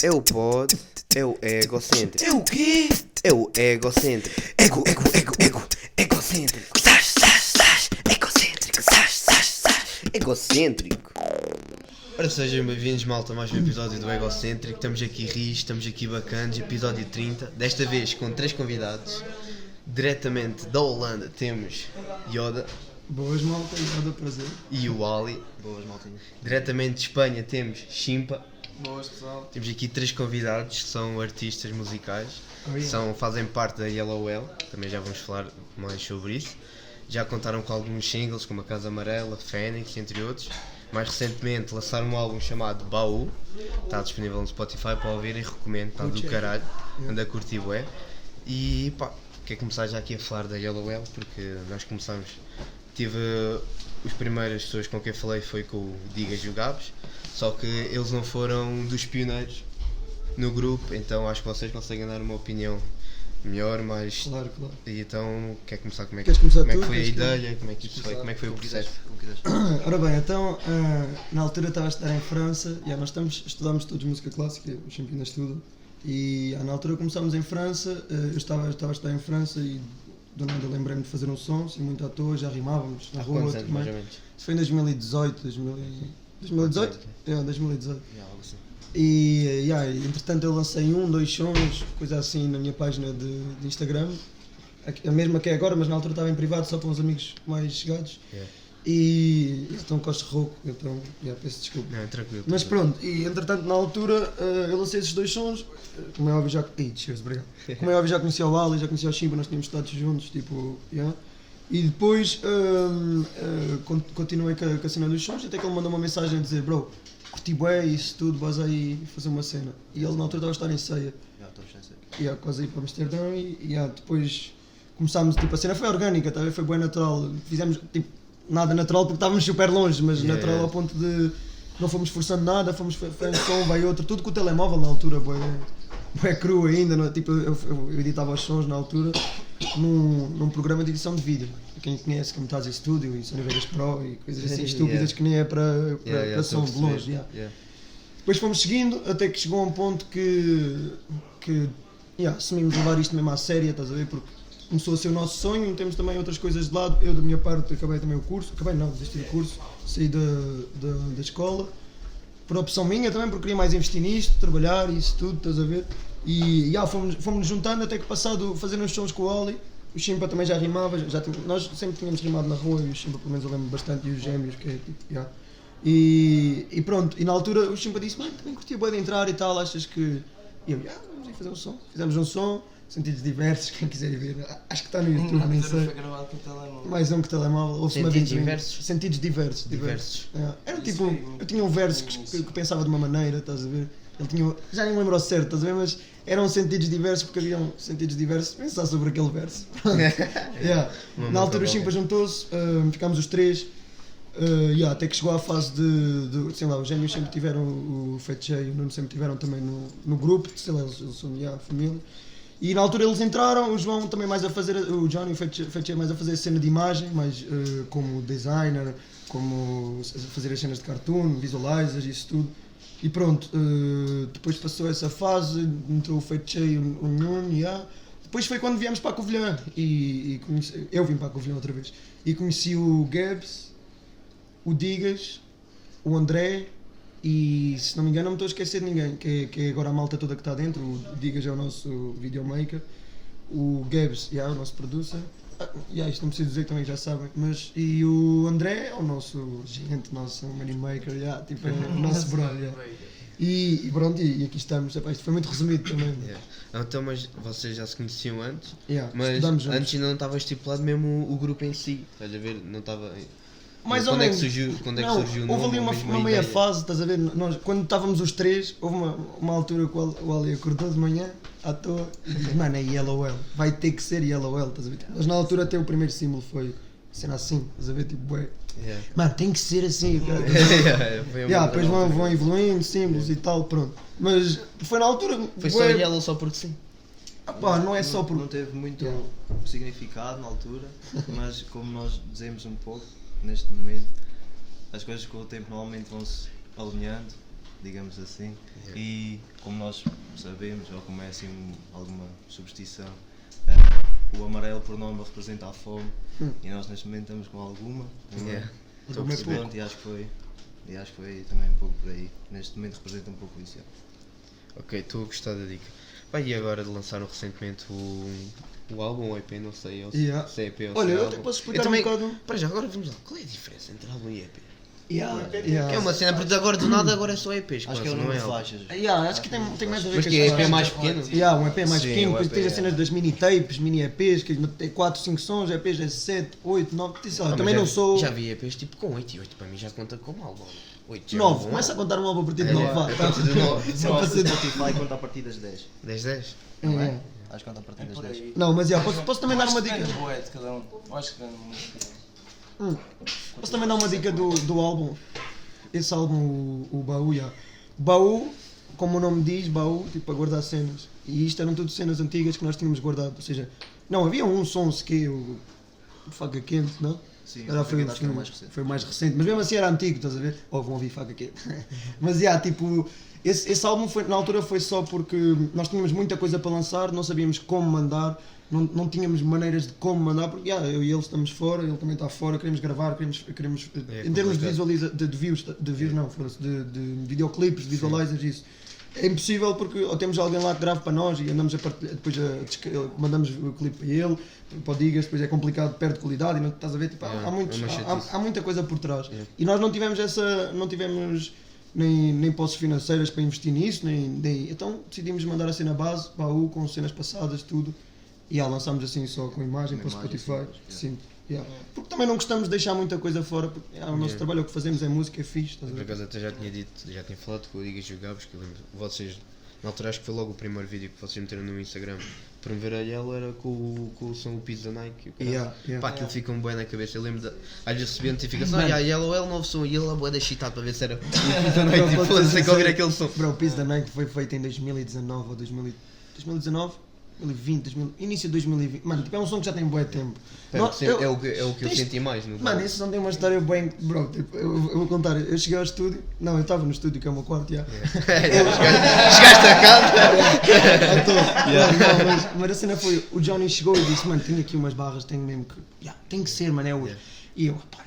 É o pod, é o egocêntrico. É o quê? É o egocêntrico. Ego, ego, ego, ego, egocêntrico. Sás, sás, sás, egocêntrico. Sás, sás, sás. Egocêntrico. Ora, sejam bem-vindos, malta, a mais um episódio do Egocêntrico. Estamos aqui ris, estamos aqui bacanas, episódio 30. Desta vez com três convidados. Diretamente da Holanda temos Yoda Boas malta, nada prazer. e o Ali. Boas, maltinhas. Diretamente de Espanha temos Chimpa. Boas pessoal. Temos aqui três convidados que são artistas musicais. Oh. São, fazem parte da Yellow Well, também já vamos falar mais sobre isso. Já contaram com alguns singles como A Casa Amarela, Fênix, entre outros. Mais recentemente lançaram um álbum chamado Baú, está disponível no Spotify para ouvir e recomendo, está do caralho, anda a curtir bué. E pá, quer começar já aqui a falar da Yellow Well, porque nós começamos, tive os primeiras pessoas com quem falei foi com o Digas e o Gabs, só que eles não foram dos pioneiros no grupo, então acho que vocês conseguem dar uma opinião melhor, mais. Claro, claro. E então, quer começar como é que, começar como é que foi a ideia, como é que isso foi, como é que foi o processo? Ora bem, então, ah, na altura eu estava a estudar em França, e nós estamos, estudámos todos música clássica, o Champion ainda estuda, e ah, na altura começámos em França, ah, eu estava, eu estava a estudar em França e do nada lembrei-me de fazer um som, assim, muito à toa, já rimávamos na rua quantos anos, mais ou menos? Isso foi em 2018, 2000 e- 2018? É, 2018. Já, algo assim. E, yeah, entretanto eu lancei um, dois sons, coisa assim na minha página de, de Instagram, a, a mesma que é agora, mas na altura estava em privado só para uns amigos mais chegados. Yeah. E estão com rouco, então yeah, peço desculpa. Não, tranquilo. Mas tranquilo. pronto, e entretanto na altura eh, eu lancei esses dois sons, eh, como é óbvio já. Ih, cheers, obrigado. Como é óbvio já conhecia o Ali, já conhecia o Shiba, nós tínhamos estado juntos, tipo, yeah. E depois hum, eh, con- continuei com a, com a cena dos sons, até que ele mandou uma mensagem a dizer, bro, curti bué, isso tudo, vais aí fazer uma cena. E ele na altura estava a estar em ceia, Já, e yeah, quase aí para Amsterdão, e yeah, depois começámos, tipo, a cena foi orgânica, tá, foi bem natural, fizemos, tipo, nada natural porque estávamos super longe, mas Yeah, natural yeah. ao ponto de não fomos forçando nada, fomos um som, vai outro, tudo com o telemóvel na altura, bué, bué cru ainda, não é? tipo, eu, eu- editava os sons na altura num, num programa de edição de vídeo. Quem conhece Camtasia Studio e Sony Vegas Pro e coisas assim Yeah. estúpidas que nem é para, para, Yeah, yeah, para som de longe. yeah. Yeah. Depois fomos seguindo até que chegou a um ponto que, que yeah, assumimos levar isto mesmo à séria, estás a ver? Porque começou a ser o nosso sonho, temos também outras coisas de lado. Eu, da minha parte, acabei também o curso, acabei não, desisti do curso, saí da, da, da escola, por opção minha também, porque queria mais investir nisto, trabalhar e isso tudo, estás a ver? E yeah, fomos, fomos juntando até que passado fazer uns sons com o Oli. O Chimpa também já rimava, já tínhamos- nós sempre tínhamos rimado na rua e o Chimpa pelo menos eu lembro bastante e os gêmeos, que é tipo, yeah. E, e pronto, e na altura o Chimpa disse, mano, também curtia bem de entrar e tal, achas que. E eu, ah, vamos aí fazer um som. Fizemos um som, sentidos diversos, quem quiser ir ver, acho que está no YouTube, nem sei. gravado com o telemóvel. Mais um que telemóvel, ouve-se uma Sentidos vez diversos? Sentidos diversos. Diversos. É, Era tipo, eu tinha um verso que, que- que pensava de uma maneira, estás a ver? Ele tinha, já nem me lembro ao certo, estás a ver? Mas eram sentidos diversos porque haviam sentidos diversos de pensar sobre aquele verso. Yeah. Na altura o Chimpa juntou-se, ah, ficámos os três, ah, yeah, até que chegou à fase de, de- sei lá, os gêmeos sempre tiveram, o Fetche e o Nuno sempre tiveram também no, no grupo, sei lá, eles, eles são yeah, família. E na altura eles entraram, o João também mais a fazer, o Johnny e o Fetche Fetche mais a fazer cena de imagem, mais ah, como designer, como fazer as cenas de cartoon, visualizers, isso tudo. E pronto, eh, depois passou essa fase, entrou o Fetche e o, o Nuno, yeah. Depois foi quando viemos para a Covilhã e, e conheci, eu vim para a Covilhã outra vez e conheci o Gabs, o Digas, o André e se não me engano não me estou a esquecer de ninguém, que é, que é agora a malta toda que está dentro, o Digas é o nosso videomaker, o Gabs yeah, é o nosso producer, ah, yeah, isto não preciso dizer que também já sabem, mas e o André é o nosso gigante, nosso money maker, yeah, tipo, é o nosso brother. yeah. E, e pronto, e, e aqui estamos, Epá, isto foi muito resumido também. Yeah. Então, mas vocês já se conheciam antes, Yeah, mas antes ainda não estava estipulado mesmo o, o grupo em si. Estás a ver? Não estava. Mais quando ou é que menos. surgiu, quando é que Não, surgiu o houve ali uma, uma meia ideia? fase, estás a ver? Nós, quando estávamos os três, houve uma, uma altura que o Ali- acordou de manhã à toa e disse: Mano, é Yellow L, vai ter que ser Yellow L, estás a ver? Mas na altura até o primeiro símbolo foi cena assim, estás a ver? Tipo, bué. Yeah. Mano, tem que ser assim. cara." Yeah, foi uma yeah, outra depois vão, altura. vão evoluindo, símbolos e tal, pronto. Mas foi na altura. Foi só Yellow só porque sim. Ah, pá, não é só por. Não teve muito Yeah. significado na altura, mas como nós dizemos um pouco neste momento, as coisas com o tempo normalmente vão se alinhando digamos assim. E como nós sabemos, ou como é assim alguma superstição, eh, o amarelo por norma representa a fome e nós neste momento estamos com alguma. é? Yeah. Estou Alguma é perceber pouco. e acho que foi. E acho que foi também um pouco por aí. Neste momento representa um pouco isso. Ok, estou a gostar da dica. Pá, e agora lançaram recentemente o, o álbum, o EP, não sei eu, Yeah. se é EP ou Olha, se é eu até posso explicar também, um bocado. Para já, agora vamos lá. Qual é a diferença entre álbum e EP? Yeah, Que yeah. é uma cena, porque agora do nada agora é só EPs, Acho que é o não número é de faixas. Yeah, acho que tem, tem mais a ver Mas com que é EP mais pequeno? Yeah, um EP mais Sim, pequeno, depois EP, tens as é. cenas das mini tapes, mini EPs, que tem 4, 5 sons, EPs é 7, 8, 9, sei lá, Ah, também já não sou. Já vi EPs tipo com 8 e 8 para mim já conta como álbum. 8 já é um 9, bom começa a contar um álbum a partir de É, 9, é, a partir de. Só para ser. Spotify conta a partir das 10. 10 10? Não é? É. Acho que conta a partir das Por 10. aí. Não, mas yeah, posso, posso também dar acho uma que dica. depende bué de cada um. Eu acho que um. Hum. Posso também dar uma dica do, do álbum? Esse álbum, o, o Baú, yeah. Baú, como o nome diz, baú, tipo para guardar cenas. E isto eram tudo cenas antigas que nós tínhamos guardado. Ou seja, não, havia um som que o Faca Quente, não? Sim, Era, foi, acho que era mais recente. foi mais recente, mas mesmo assim era antigo, estás a ver? Ou vão ouvir Faca Quente. mas, yeah, tipo, esse, esse álbum foi, na altura foi só porque nós tínhamos muita coisa para lançar, não sabíamos como mandar, não, não tínhamos maneiras de como mandar, porque yeah, eu e ele estamos fora, ele também está fora, queremos gravar, queremos, queremos É em termos de visualiza, de, de views, de views não, foda-se, de, de videoclipes, visualizers, isso. É impossível porque ou temos alguém lá que grave para nós e andamos a partilhar, depois a desca- mandamos o clipe para ele, para o Digas, depois é complicado, perde qualidade e não estás a ver, tipo, há- É, há, muitos, é há, há muita coisa por trás. É. E nós não tivemos essa, não tivemos nem, nem posses financeiras para investir nisso, nem, nem então decidimos mandar a cena base, baú, com cenas passadas, tudo. E ah, lançámos assim só com imagem para o Spotify. sim, Sim. yeah. Porque também não gostamos de deixar muita coisa fora, porque yeah, o nosso Yeah. trabalho, o que fazemos é música, é fixe. Estás Por acaso até já tinha dito, já tinha falado com o Digas o Gabos, que eu lembro, vocês, na altura acho que foi logo o primeiro vídeo que vocês meteram no Instagram, promover a Yellow era com, o- com o som o piso da Nike. o caralho. Yeah, yeah. Pá, aquilo fica um bem na cabeça, eu lembro, de, às vezes recebi a notificação, ah, Yellow é o novo som, e ele é bué da excitado para ver se era o piso da Nike, tipo, foda-se, tem que ouvir aquele som. Bro, o Piso da Nike foi feito em 2019 ou 2000, 2019? 2020, 2000, início de 2020. Mano, tipo, é um som que já tem bué tempo. Pera, Não, sim, eu- é, o que, é o que eu tens- senti mais no Mano, esse som tem uma história bem. Bro, tipo, eu, eu vou contar. Eu cheguei ao estúdio. Não, eu estava no estúdio, que é o meu quarto, já. chegaste, chegaste a casa? Não, mas, mas a cena foi: o Johnny chegou e disse, mano, tenho aqui umas barras, tenho mesmo que. Yeah, tem que ser, mano, é hoje. Yeah. E eu, pá,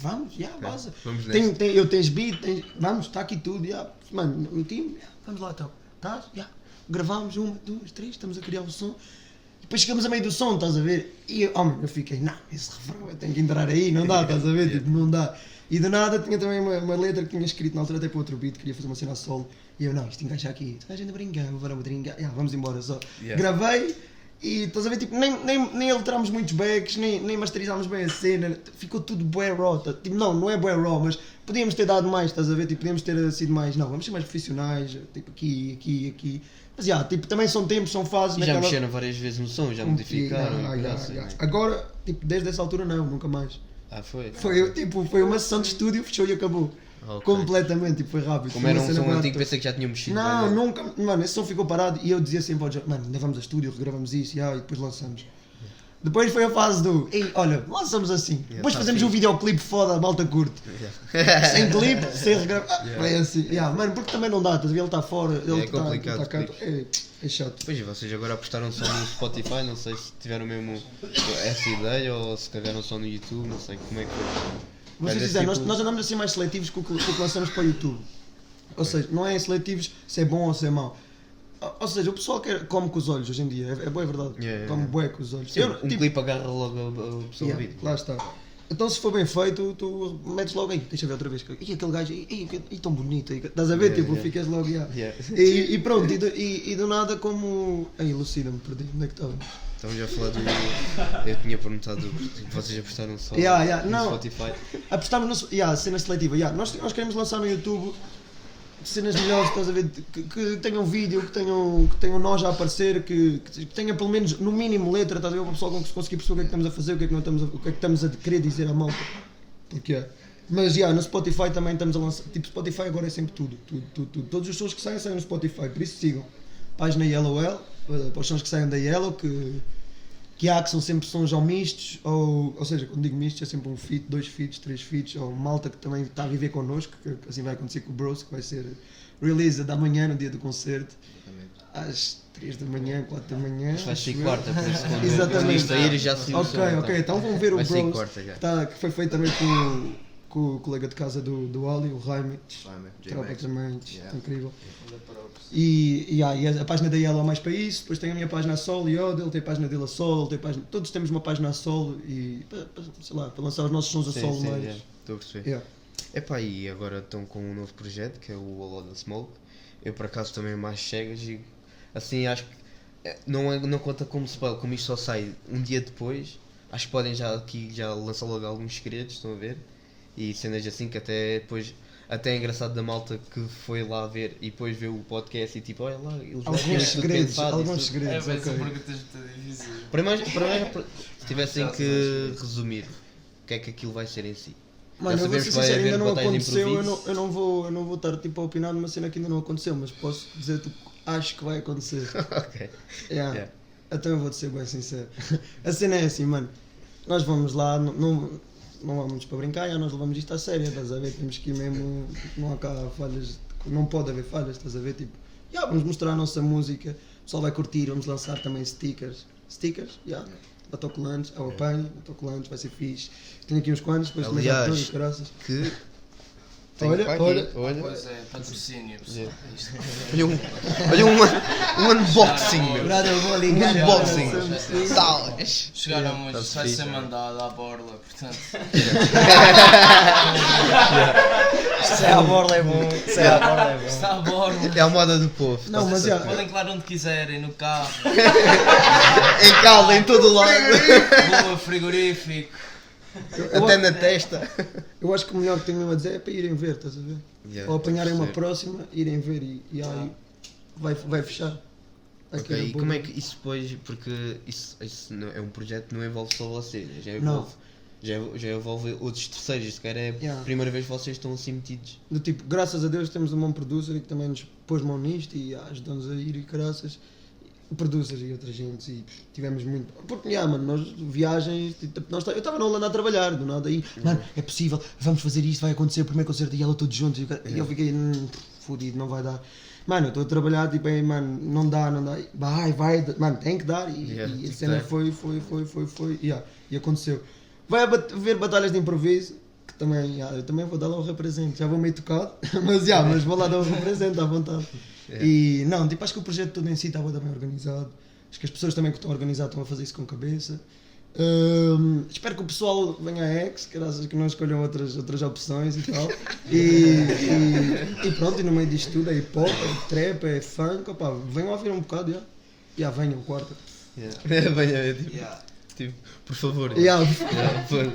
vamos, já, yeah, vamos Tem, tem, eu tens beat, tens, vamos, está aqui tudo, yeah. mano, o time, yeah, vamos lá então. Estás? Yeah. Gravamos uma, duas, três, estamos a criar o som. Depois chegamos a meio do som, estás a ver? E eu, mano, eu fiquei, não, esse refrão eu tenho que entrar aí, não dá, estás a ver? Tipo, não dá. E do nada tinha também uma, uma letra que tinha escrito na altura até para outro beat, queria fazer uma cena solo. E eu, não, isto encaixa aqui. A gente brinca, vamos brincar. Yeah, vamos embora só. Yeah. Gravei e estás a ver, tipo, nem, nem, nem alterámos muitos backs, nem, nem masterizámos bem a cena. Ficou tudo bué raw. tá? Tipo, não, não é bué raw, mas podíamos ter dado mais, estás a ver? Tipo, podíamos ter sido mais, não, vamos ser mais profissionais, tipo, aqui, aqui, aqui. Mas, já, tipo, também são tempos, são fases. E já naquela- mexeram várias vezes no som, já modificaram Ah, e graças, já. né? Agora, tipo, desde essa altura não, nunca mais. Ah, foi? Foi, tipo, foi uma sessão de estúdio, fechou e acabou. Ah, ok. Completamente, tipo, foi rápido. Como Foi era um som antigo, pensei que já tinham mexido. Não, nunca. Mano, esse som ficou parado e eu dizia sempre ao John, mano, ainda vamos a estúdio, regravamos isso yeah, e depois lançamos. Depois foi a fase do, ei, olha, lançamos assim. depois tá fazemos um videoclipe foda, a malta curte. sem clipe, sem regravar. Ah, Yeah. Foi assim, yeah, mano, porque também não dá? Ele está fora, ele É está complicado, tá cá. pois. É, é chato. Pois e vocês agora apostaram só no Spotify, não sei se tiveram mesmo essa ideia ou se carregaram só no YouTube, não sei como é que foi. Mas é sincero, nós, tipo- nós andamos assim mais seletivos com o que, com o que lançamos para o YouTube. Ou seja, não é seletivos se é bom ou se é mau. Ou- seja, o pessoal quer, come com os olhos hoje em dia, é, é boa, é verdade. Yeah, come yeah. bué com os olhos. Sim, Eu, um tipo, clipe agarra logo a, a pessoa yeah, vídeo. lá está. Então se for bem feito, tu metes logo aí, deixa eu ver outra vez. E aquele gajo, e, tão bonito, e, estás a ver? Yeah, tipo, yeah. ficas logo, yeah. Yeah. E, e pronto, e do, e, e do nada como. Aí, elucida-me, perdi, onde é que estava? Estamos a falar do. Eu tinha perguntado que vocês apostaram só Yeah, yeah, no não. Spotify. Apostámos na yeah, cena seletiva. Yeah, nós, nós queremos lançar no YouTube cenas melhores, estás a ver? Que, que tenham vídeo, que tenham, que tenham nós a aparecer, que, que tenha pelo menos no mínimo letra, estás a ver? Para o pessoal conseguir perceber o que é que estamos a fazer, o que é que, não estamos a, o que é que estamos a querer dizer à malta. Porque é. Mas yeah, no Spotify também estamos a lançar. Tipo, Spotify agora é sempre tudo. tudo, tudo, tudo. Todos os sons que saem saem no Spotify, por isso sigam. Página Yellow L, eh, para os sons que saem da Yellow, que que há que são sempre sons ou mistos, ou, ou seja, quando digo mistos é sempre um feat, dois feats, três feats, ou malta que também está a viver connosco, que assim vai acontecer com o Bros, que vai ser release da manhã no dia do concerto, às 3 da manhã, 4 da manhã. Vai ser quarta, por isso quando Exatamente. isto sair já se Ok, ok, então vão ver o Bros, que, tá- que foi feito também com, com o colega de casa do, do Ali, o Jaime, tropa também, Yeah. incrível. E, e, ah, e a, a página da Yellow é mais para isso, depois tem a minha página a solo, e ele tem a página dele a solo, ele tem página, todos temos uma página a solo e sei lá, para lançar os nossos sons a Sim, solo sim, mais. já. Estou a perceber. Yeah. Epá, e agora estão com um novo projeto que é o All of the Smoke. Eu por acaso também mais chegas e assim acho que eh, não, é, não conta como spoiler, como isto só sai um dia depois, acho que podem já aqui já lançar logo alguns segredos, estão a ver? E cenas assim que até depois até é engraçado da malta que foi lá ver e depois vê o podcast e tipo, olha lá, eles Alguns segredos, pensado alguns. É, segredos, vai ser ok. perguntas difíceis. Primeiro, primeiro, se tivessem que resumir, o que é que aquilo vai ser em si? Mano, Já eu vou ser vai sincero, ainda não aconteceu, eu não, eu, não vou, eu não vou estar tipo a opinar numa cena que ainda não aconteceu, mas posso dizer que acho que vai acontecer. ok. Yeah. Yeah. Então eu vou-te ser bem sincero. A cena é assim, mano. Nós vamos lá, não, não, não vamos para brincar, já nós levamos isto a sério, estás a ver? Temos que ir mesmo. Não há cá falhas, não pode haver falhas, estás a ver? Tipo, já, vamos mostrar a nossa música, o pessoal vai curtir, vamos lançar também stickers. Stickers? Já. Autocolantes, ao apanho, autocolantes, vai ser fixe. Tenho aqui uns quantos, depois Aliás, estou, graças. Que. Olha, olha. olha. Pois é, patrocínio. Isto- Olha um, olha um, um unboxing, meu. Nada, eu vou Um unboxing. Salas. Chegaram Tá-se vai ser é. mandado à borla, portanto. Se é a borla é bom. Se é a borla é bom. Está à borla. É a moda do povo. Não, mas já-. Podem colar onde quiserem, no carro, Em calda, em todo o lado. rua, frigorífico. Eu- Até na testa. Eu acho que o melhor que tenho mesmo a dizer é para irem ver, estás a ver? Yeah, Ou apanharem uma próxima, irem ver e, e aí vai, vai fechar. Aqui Ok, e como é que isso depois, porque isso, isso não- é um projeto que não envolve só vocês, já envolve, já, já envolve outros terceiros, se calhar é a Yeah. primeira vez que vocês estão assim metidos. Do tipo, graças a Deus temos um bom producer que também nos pôs mão nisto e ajudou-nos a ir e caraças. Producers e outras gente e pff, tivemos muito. Porque, yeah, mano, nós viagens, tipo, nós, tá- eu estava na Holanda a trabalhar, do nada aí, mano, é possível, vamos fazer isto, vai acontecer o primeiro concerto e ela todos juntos. E eu, e eu fiquei, hum, fodido, não vai dar. Mano, eu estou a trabalhar, tipo, aí, mano, não dá, não dá. Vai, vai, mano, tem que dar. E, Yeah, e a cena foi, foi, foi, foi, foi, yeah, e aconteceu. Vai bat- ver batalhas de improviso, que também, yeah, eu também vou dar lá um represente. Já vou meio tocado, mas, yeah, mas vou lá dar um represente à vontade. E não, tipo, acho que o projeto todo em si estava bem organizado. Acho que as pessoas também que estão a organizar estão a fazer isso com cabeça. Hum, espero que o pessoal venha a X, graças que não escolham outras, outras opções e tal. E, e, e pronto, e no meio disto tudo é hip hop, é trap, é funk, opá, venham a ouvir um bocado, já. Já venham, quarta. Venha, é tipo, tipo, por favor. Yeah. Yeah, vou,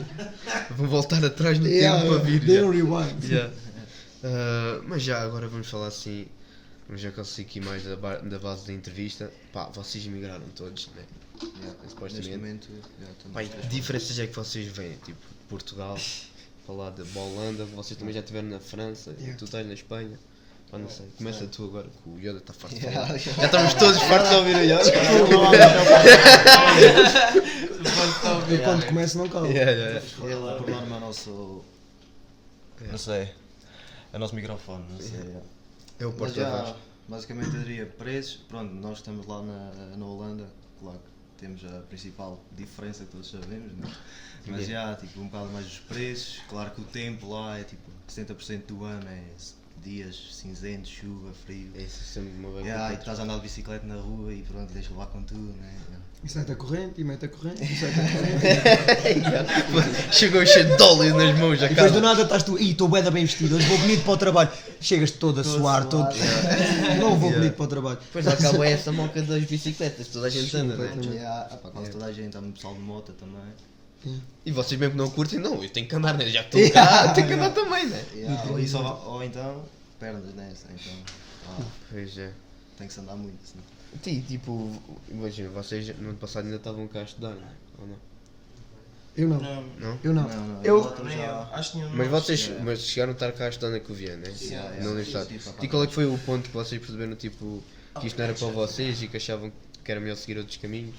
vou voltar atrás no Yeah, tempo para vir. dê já. um rewind. Yeah. Ah, mas já agora vamos falar assim, vamos já conseguir aqui mais da, ba- da base da entrevista. Pá, vocês emigraram todos, né? Yeah, Supostamente. momento, já estamos Pá, e que diferenças é que vocês veem? Tipo, Portugal, falar de Holanda, vocês também já estiveram na França, Yeah. tu estás na Espanha. Pá, não sei. Começa tu agora, que o Yoda está farto de Yeah, yeah. Já estamos todos fartos de ouvir o Yoda. Eu quando começo não calo. Yeah, yeah, yeah. Ele, por norma, é o nosso. Não sei. É o nosso microfone, não sei. É o Mas porta-voz. já, basicamente, eu diria preços. Pronto, nós estamos lá na, na Holanda, claro que temos a principal diferença que todos sabemos, né? mas já, tipo, um bocado mais os preços. Claro que o tempo lá é tipo 70% do ano é dias cinzentos, chuva, frio. É isso, sempre uma. Yeah, e tu estás a andar de bicicleta na rua e pronto, deixa levar com tudo, né? Yeah. E sai da corrente, e mete a corrente, e sai da corrente. Chegou cheio de óleo nas mãos, já E depois do cara. nada estás tu, ih, estou da bem vestido, hoje vou bonito para o trabalho. Chegas todo a suar, todo. Não vou bonito para o trabalho. Depois acaba essa moca das bicicletas, toda a gente anda, né? Yeah, ah, pá, quase toda a gente, há muito pessoal de moto também. E vocês mesmo que não curtem, não, eu tenho que andar, né? Já que estou cá, tenho que andar também, né? Yeah, ou, isso, ou, ou então pernas nessa, então ah, Pois é. tem que se andar muito. Assim. Ti, tipo, imagina, vocês no ano passado ainda estavam cá a estudar, não é? Ou não? Eu não. Não, Não? Eu não. Não, não, Eu- eu. já- Acho que nenhum de Mas vocês mas chegaram a estar cá a estudar na Covilhã, né? Yeah, yeah. Na universidade. Sim, sim, E qual é que foi o ponto que vocês perceberam, tipo, que isto não era para vocês e que achavam que era melhor seguir outros caminhos?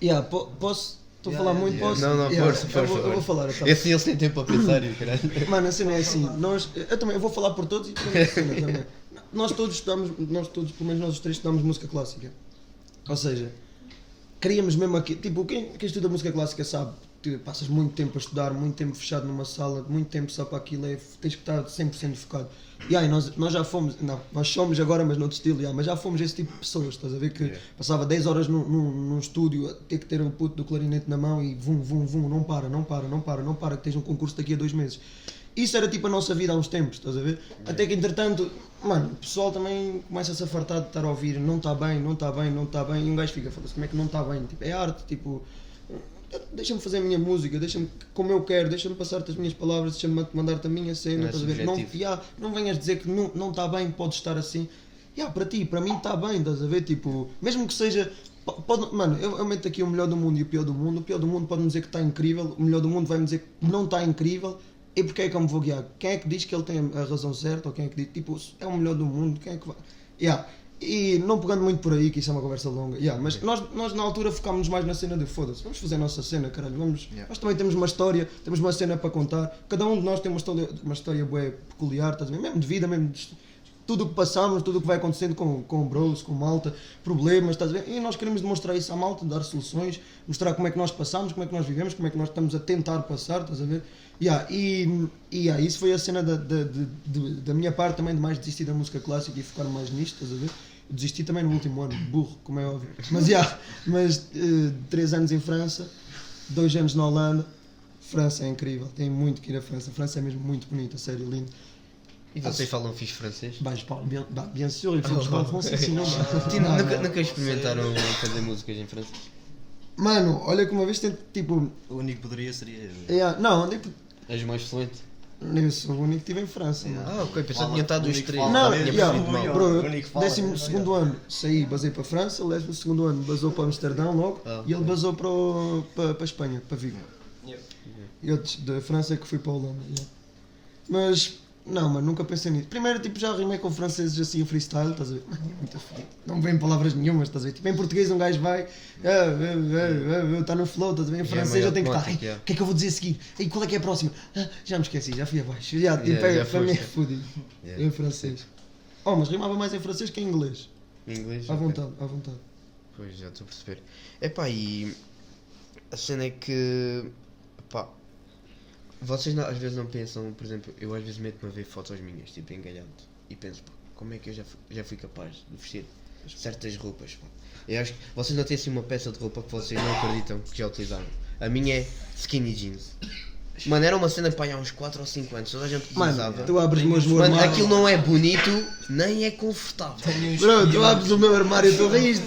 Yeah, po- posso. Estou a falar muito, yeah. posso? Não, não, Yeah, força, eu vou- Eu vou falar então. Esse eles têm tempo a pensar e o caralho. Mano, a cena é assim, nós, eu também eu vou falar por todos e por também. Nós todos estudamos, nós todos, pelo menos nós os três estudamos música clássica. Ou seja, queríamos mesmo aqui, tipo, quem, quem estuda música clássica sabe, passas muito tempo a estudar, muito tempo fechado numa sala, muito tempo só para aquilo, é, tens que estar 100% focado. E aí, nós, nós já fomos, não, nós somos agora, mas noutro estilo, yeah, mas já fomos esse tipo de pessoas, estás a ver? Que passava 10 horas num, num, num estúdio a ter que ter o puto do clarinete na mão e vum, vum, vum, não para, não para, não para, não para, que tens um concurso daqui a dois meses. Isso era tipo a nossa vida há uns tempos, estás a ver? Até que entretanto, mano, o pessoal também começa-se a fartar de estar a ouvir, não está bem, não está bem, não está bem, e um gajo fica, foda-se, como é que não está bem? Tipo, é arte, tipo, deixa-me fazer a minha música, deixa-me como eu quero, deixa-me passar-te as minhas palavras, deixa-me mandar-te a minha cena, Não é estás a ver? Não, yeah, não venhas dizer que não não está bem, podes estar assim. Yeah, para ti, para mim está bem, estás a ver? Tipo, mesmo que seja. po- Pode, mano, eu, eu meto aqui o melhor do mundo e o pior do mundo. O pior do mundo pode-me dizer que está incrível, o melhor do mundo vai-me dizer que não está incrível. E porque é que eu me vou guiar? Quem é que diz que ele tem a razão certa? Ou quem é que diz, tipo, é o melhor do mundo? Quem é que vai. Yeah. E não pegando muito por aí, que isso é uma conversa longa, yeah, mas nós, nós na altura focámos mais na cena de foda-se, vamos fazer a nossa cena, caralho, vamos. Yeah. Nós também temos uma história, temos uma cena para contar, cada um de nós tem uma história, uma história bué peculiar, ver? mesmo de vida, mesmo de tudo o que passamos, tudo o que vai acontecendo com, com bros, com malta, problemas, estás a ver? E nós queremos demonstrar isso à malta, dar soluções, mostrar como é que nós passamos, como é que nós vivemos, como é que nós estamos a tentar passar, estás a ver? Yeah, e yeah, isso foi a cena da, da, de- da minha parte também de mais desistir da música clássica e focar mais nisto, estás a ver? Desisti também no último ano, burro, como é óbvio. Mas, yeah, mas eh, três anos em França, dois anos na Holanda. França é incrível, tem muito que ir a França. A França é mesmo muito bonita, sério, lindo. E vocês falam fixe francês? Bah, je parle bien, bah, bien sûr, il faut que je parle français, sinon. Ti- Nunca, nunca experimentaram fazer músicas em francês? Mano, olha que uma vez tentei, tipo, O único que poderia seria yeah, não, tipo, És mais fluente? Eu sou o único que estive em França. mano. Ah, ok, pensava que tinha estado os três. Não, tinha yeah, bro, eu, décimo é, segundo ano saí, basei para a França, o décimo segundo ano basou para Amsterdão logo Ah, e ele basou para, o- para, para a Espanha, para Vigo. E outros da França que fui para a Holanda. Mas, não, mano, nunca pensei nisso. Primeiro, tipo, já rimei com franceses assim a freestyle, estás a ver? Mano, é muito fodido. Não vêm palavras nenhumas, estás a ver? Tipo, em português um gajo vai, está no flow, estás a ver? Em francês eu tenho que estar, automático, "Ei, yeah. o que é que eu vou dizer a seguir? Ei, qual é que é a próxima? "Ah, já me esqueci, já fui abaixo. Já, tipo, é, para mim é fodido. Em francês. Oh, mas rimava mais em francês que em inglês. Em inglês? À vontade, à vontade. Pois, já estou a perceber. Epá, e a cena é que, pá, vocês não- às vezes não pensam, por exemplo, eu às vezes meto-me a ver fotos minhas, tipo, engalhado, e penso, pá, como é que eu já, fu- já fui capaz de vestir certas roupas, pá. Eu acho que vocês não têm assim uma peça de roupa que vocês não acreditam que já utilizaram. A minha é skinny jeans. Mano, era uma cena pá, há uns 4 ou 5 anos, toda a gente Mano, utilizava. tu abres o meu Mano, armário. aquilo não é bonito, nem é confortável. Bro, tu abres o meu armário e tu riste.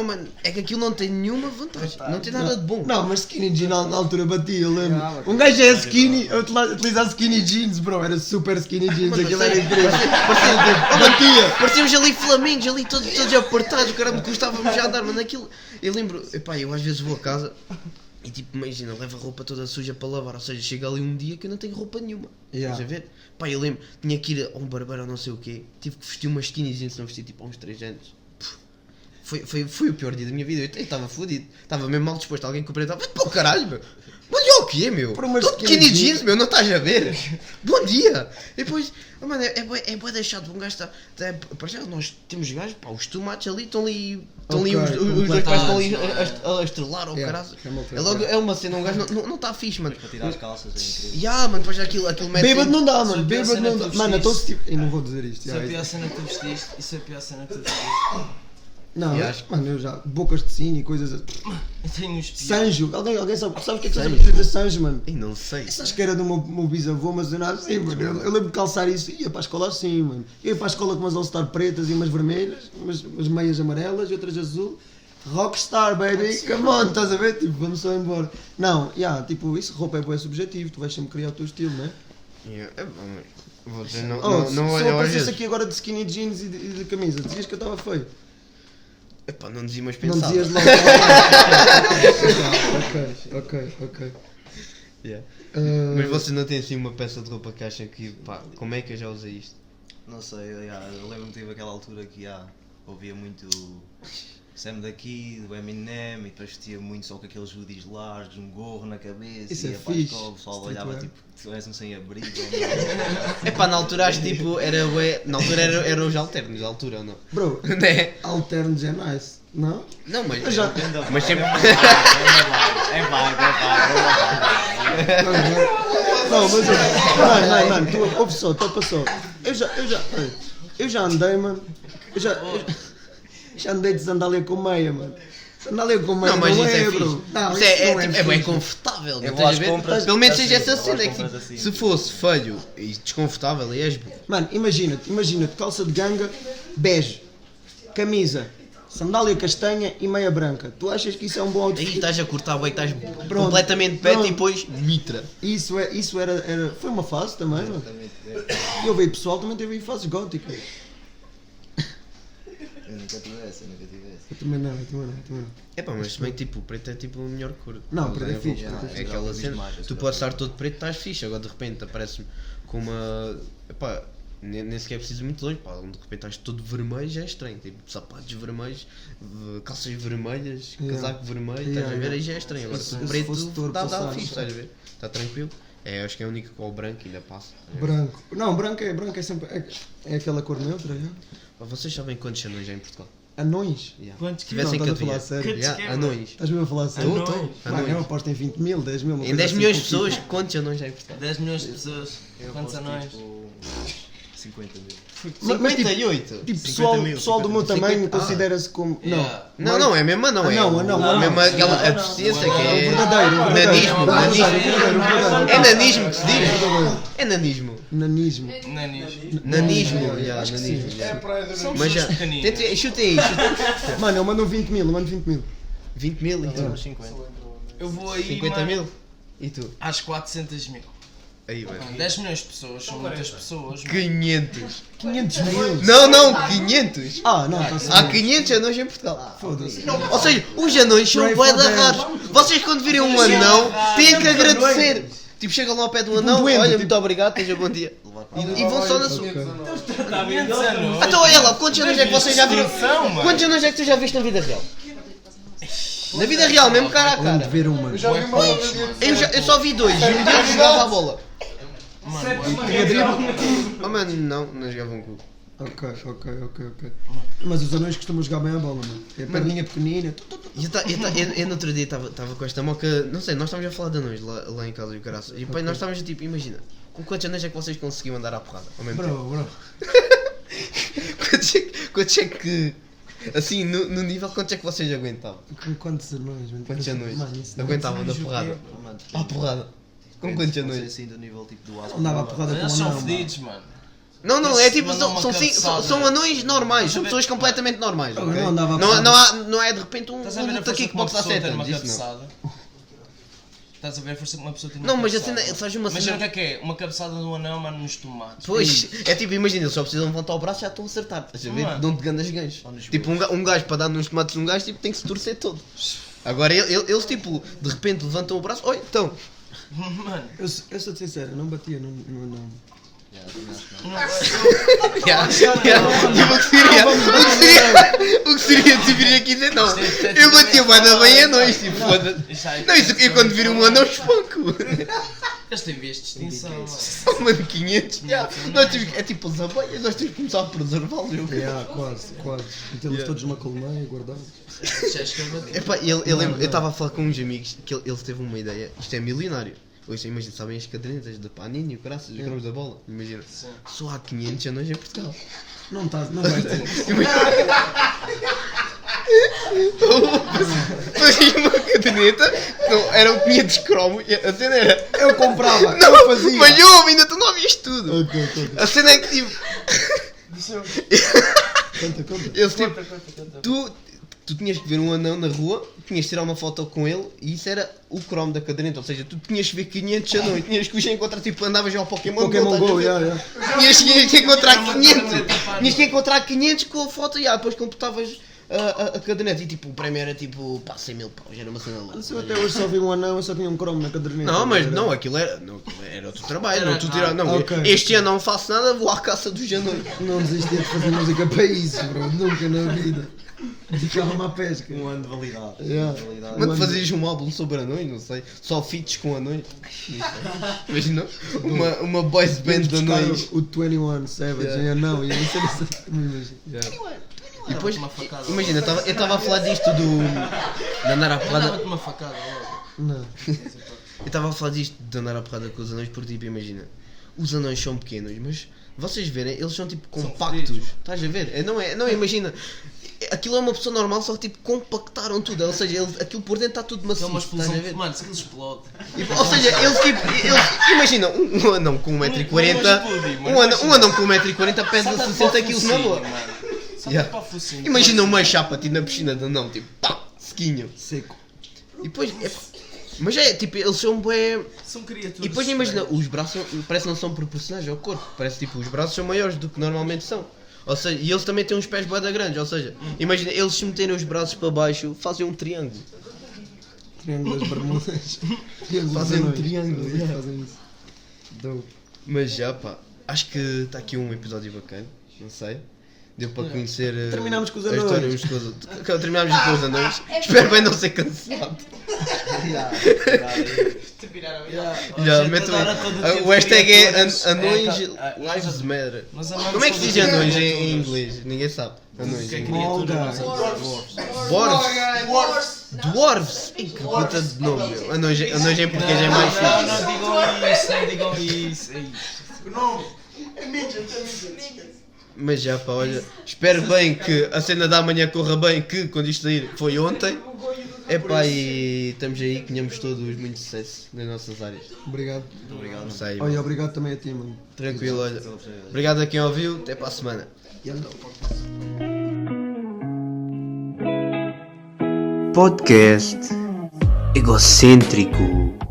Oh mano, é que aquilo não tem nenhuma vantagem, não tem nada de bom. Não, mas skinny jeans na, na altura batia, eu lembro. Um gajo é skinny, eu utilizava skinny jeans, bro, era super skinny jeans, Mano, aquilo era incrível. parecia- parecia- Batia! Parecíamos ali flamingos, ali todos, todos apertados, o cara me custava-me já andar, mano, aquilo. Eu lembro, epá, eu às vezes vou a casa e tipo, imagina, levo a roupa toda suja para lavar, ou seja, chega ali um dia que eu não tenho roupa nenhuma. Yeah. Estás a ver? Pá, eu lembro, tinha que ir a um barbeiro ou não sei o quê, tive que vestir umas skinny jeans, não vesti tipo há uns 3 anos. Foi, foi, foi o pior dia da minha vida, eu estava fodido, estava mesmo mal disposto, alguém que estava, para o caralho, meu. Bom dia o quê, meu? Por umas Todo skinny skinny jeans. meu, não estás a ver? Bom dia! E depois, oh, mano, é, é, bué- é bué deixado, um gajo está. Tá, para já, nós temos gajos, pá, os tomates ali estão ali. Estão ali, Ok, os, os dois pais estão ali a, a, a estrelar ao Yeah, caralho. é É logo, é uma cena, um gajo não está não, não tá fixe, mano. Para tirar as calças é incrível. Ya, mano, depois aquilo, aquilo mete. Bêbado não dá, mano, bêbado não dá. Mano, então se tipo. Eu não vou dizer isto. Isso é a pior cena que tu vestiste. Isso é a pior cena que tu vestiste. Não, acho- mano, eu já. Bocas de sino e coisas assim. Eu tenho uns piores. Sanjo, alguém, alguém sabe, sabe o que é que Sanjo. sabe dizer Sanjo, mano? Ih, não sei. Isso acho que era do meu, meu bisavô, mas eu não assim, mano. Eu, eu lembro de calçar isso e ia para a escola assim, mano. Eu ia para a escola com umas all-star pretas e umas vermelhas, umas, umas meias amarelas e outras azul. Rockstar, baby, come on, estás a ver? Tipo, vamos só embora. Não, yeah, tipo, isso roupa é bem subjetivo, tu vais sempre criar o teu estilo, não é? É bom, mas Você não, Oh, não, se- não se olha eu aparecesse vezes. aqui agora de skinny jeans e de, e de camisa, dizias que eu estava feio. Epá, não dizia, mas Não pensava. dizias logo. ok, ok, ok. Ya. Uh, Mas você não tem assim uma peça de roupa que acha que, pá, como é que eu já usei isto? Não sei, eu, eu lembro-me que tive aquela altura que já, ouvia muito Sam daqui, do Eminem, e depois vestia muito só com aqueles hoodies largos, um gorro na cabeça, Isso é para a fixe, escola, o pessoal olhava tipo, tu és um sem-abrigo. Epá, na altura acho tipo, era bué- na altura era, era os alternos, na altura ou não? Bro, Né? alternos é nice, não? Não, mas. Eu já- Mas sempre. É vago, é vago. Não, mas mano, mano, mano, tu, ouve só, topa só. Eu já, eu já, eu já andei, mano. Eu já, eu já andei de sandália com meia, mano. Sandália com meia Não, mas não isso é é, bro. Não, Isso é, é, não tipo, é bem fixe. confortável. Eu vou compras Pelo menos seja essa cena. é que, assim. se fosse feio e desconfortável, és bom. Mano, imagina-te, imagina-te, calça de ganga, bege, camisa, sandália castanha e meia branca. Tu achas que isso é um bom Aí outfit? estás a cortar bem, estás Pronto. completamente pet e depois mitra. Isso, é, isso era, era, foi uma fase também, mano. Eu vejo pessoal também teve aí fases góticas. Eu nunca tive essa, eu nunca tive essa. Eu também não, eu também não, eu também não. É pá, mas que tipo, o preto é tipo a melhor cor. Não, preto é fixe, é É fixe. aquela Já cena. mais, Tu já podes estar todo preto, estás fixe. Agora de repente aparece-me com uma. Epá, nem nem sequer é preciso muito longe. Pá, de repente estás todo vermelho já é estranho. Tipo, sapatos vermelhos, calças vermelhas, Yeah. casaco vermelho, Yeah, estás a ver? Aí já é estranho. Agora Se- preto dá, dá passado. fixe, estás a ver? Está tranquilo. É, acho que é a única com o branco ainda passa. Branco. Não, branco é, branco é sempre. É, é aquela cor neutra, é? Vocês sabem quantos anões há em Portugal? Anões. Yeah. Quantos Se tivessem Não, que estás a falar sério? Yeah, anões. Estás mesmo a falar sério? Anões. Estou, estou. Eu aposto em 20 mil, 10 mil. Em coisa 10 assim, milhões de pessoas, quantos anões há em Portugal? 10 milhões de pessoas. Eu Quantos posso, anões? Tipo, 50 mil. Mas, mas tipo, 58. tipo 50 pessoal, mil, pessoal do meu 50 tamanho considera-se como. Não. Yeah. Não, não, é mesmo não, é. Anão, o- anão, é anão. mesmo aquela Não, não, deficiência não, que não, é. O verdadeiro. Nanismo. É nanismo que se diz. É nanismo. Nanismo. Nanis. Nanismo, Yeah, acho que sim. nanismo. yeah. São Mas já. pessoas pequeninas. Tente- Chuta aí. Mano, eu mando 20 mil, eu mando 20 mil. 20 mil e tu? Uns 50. Eu vou aí 50 mano, mil? E tu? às 400 mil. Aí, vai. 10 milhões de pessoas são muitas pessoas. mano. 500. 500 mil. Não, não, 500. Ah, não, está Há 500 anões em Portugal. Foda-se. Ou seja, os anões são bué da raros. Vocês quando virem um anão, têm que agradecer. Tipo, chegam lá ao pé do anão, doente, olha, tipo- muito obrigado, esteja bom dia. E, e vão só na sua. 500 anos. Então olha lá, quantos anos é que vocês já viram? Quantos anos é que tu já viste na vida real? Na vida real, mesmo cara a de cara. ver uma. Bué poucos, mano. Eu, já- eu só vi dois, e um deles jogava a bola. Mano? Oh mano, não, não jogavam com. Ok, ok, ok, ok. Mas os anões costumam jogar bem a bola, mano. É perninha pequenina. tu, tu, tu. E Eu, ta- eu, ta- eu, eu no outro dia estava com esta moca, não sei, nós estávamos a falar de anões lá, lá em casa e o caraças. E pá, nós estávamos a tipo, imagina, com quantos anões é que vocês conseguiam andar à porrada ao mesmo tempo? Bro, bro. Quantos é, que- quantos é que. Assim, no, no nível, quantos é que vocês aguentavam? Com quantos anões, mano? Quantos anões? Mano, isso não- Aguentavam da porrada? Mano, À porrada. Com quantos anões? assim do nível tipo do dava a porrada com Eles um são anão, mano. fedidos, mano. Não, não, é tipo, são, uma são, cinco- são, são anões normais, são pessoas completamente normais. Ok? não andava a não, não, há, não é de repente um, Estás a ver a luta força que uma kickbox pessoa isso não. cabeçada? Estás a ver a força que uma pessoa tem Não, numa mas a cabeçada? cena- sabes uma Imagina o que é que é? Uma cabeçada de um anão, mano, nos tomates. Pois, é tipo, imagina, eles só precisam levantar o braço e já estão a acertar, estás a ver? Mano. Dão-te grandes ganhos. Ou nos Tipo, um, ga- um gajo para dar nos tomates de um gajo, tipo, tem que se torcer todo. Agora ele- ele- eles, tipo, de repente levantam o braço, oi, então, Mano, Eu, sou- eu sou sincero, eu não batia no, no anão. Yeah, yeah. Tipo, o que seria, o que seria, o que seria de vir aqui dizer não, eu bati o bada bem a nós, tipo, foda-se. Isso aí- Não, isso eu quando vir um anão espanco. eles têm vias de extinção. Oh, Mano, 500. Yeah. Nós temos, é tipo as abelhas, nós temos que começar a preservá-los. eu- Yeah, quase, quase. Metê-los todos numa colmeia, escavadinho. Epá, ele, eu estava a falar com uns amigos que ele, ele teve uma ideia, isto é milionário. Hoje, imagina, sabem as cadernetas de Panini, o caraças, os grãos da bola, imagina. Só há 500 anões em Portugal. Não tá, não vai ter. Fazia uma caderneta, não, eram 500 cromos, a cena era. Eu comprava, Não, eu fazia. mas eu ainda tu não vias tudo. Ok, ok, ok. A cena é que tipo. Conta, conta. Eles tipo. Tu, tu tinhas que ver um anão na rua, tinhas que tirar uma foto com ele e isso era o cromo da caderneta. Ou seja, tu tinhas que ver 500 anões, tinhas que os encontrar, tipo, andavas ao Pokémon, Pokémon Go, ver? yeah, yeah. Tinhas, tinhas que encontrar 500. Tinhas que encontrar 500 com a foto e ah, depois completavas a, a, a caderneta e tipo o prémio era tipo pá, 100 mil paus, era uma cena louca. Se eu até hoje só vi um anão, eu só tinha um cromo na caderneta. Não, mas Era- não, aquilo era, não, aquilo era outro trabalho, Era não, tu raro. tira, não, Ok. este ano não faço nada, vou à caça dos anões. Não desistia de fazer música para isso, bro. Nunca na vida. Dedicava-me à pesca. Um ano de validade. Yeah. De validade. Mano, fazias um álbum sobre anões, não sei, só feats com anões. Imagina, uma, uma boys band de anões. o 21 Savage Yeah. e eu não sei se imagina. E depois, uma facada imagina, eu tava- eu estava a falar disto do. de andar à porrada. Dava-te uma facada. Não. Eu estava a falar disto de andar à porrada com os anões porque, tipo, imagina, os anões são pequenos, mas vocês verem, eles são tipo compactos. Estás a ver? É, não é? Não, imagina, aquilo é uma pessoa normal, só que tipo compactaram tudo. Ou seja, eles, aquilo por dentro está tudo É macio. uma estás a explosão. ver? Mano, se aquilo explode. E, ou seja, eles tipo. Eles, imagina, um, um anão com 1,40m. Não explode, mano, Um anão, um imagina. anão com 1,40m pesa Salta 60 para o kg na focinho, boa. Yeah. focinho. Imagina uma chapa tipo na piscina de anão, tipo, pá, sequinho. Seco. E depois. é- mas é, tipo, eles são bué. São criaturas. E depois imagina, os braços parece que não são proporcionais ao corpo. Parece tipo, os braços são maiores do que normalmente são. Ou seja, e eles também têm uns pés bué da grandes. Ou seja, imagina, eles se meterem os braços para baixo, fazem um triângulo. Triângulo das Bermudas. Triângulo Fazem um triângulo, yeah. Fazem isso. Dope. Mas já pá, acho que está aqui um episódio bacana. Não sei. Deu para conhecer eh, Terminámos com os anões. uns com os Terminámos com os anões. Espero bem não ser cancelado. Já, gente, meto agora todo Ah, tipo o hashtag é anões É, ah, lives matter. Como é que se diz anões em, inglês? Ninguém sabe. Anões é. Dwarfs. Ei, que puta de nome. Anões, anões em português é mais fixe. não digam isso, não digam isso. Ei. Mas já pá, olha, espero bem que a cena da manhã corra bem, que quando isto sair foi ontem. É pá, e estamos aí, que tenhamos todos muito sucesso nas nossas áreas. Obrigado. Obrigado. Não sei, Olha, obrigado também a ti, mano. tranquilo, olha. Obrigado a quem ouviu, até para a semana. Podcast egocêntrico.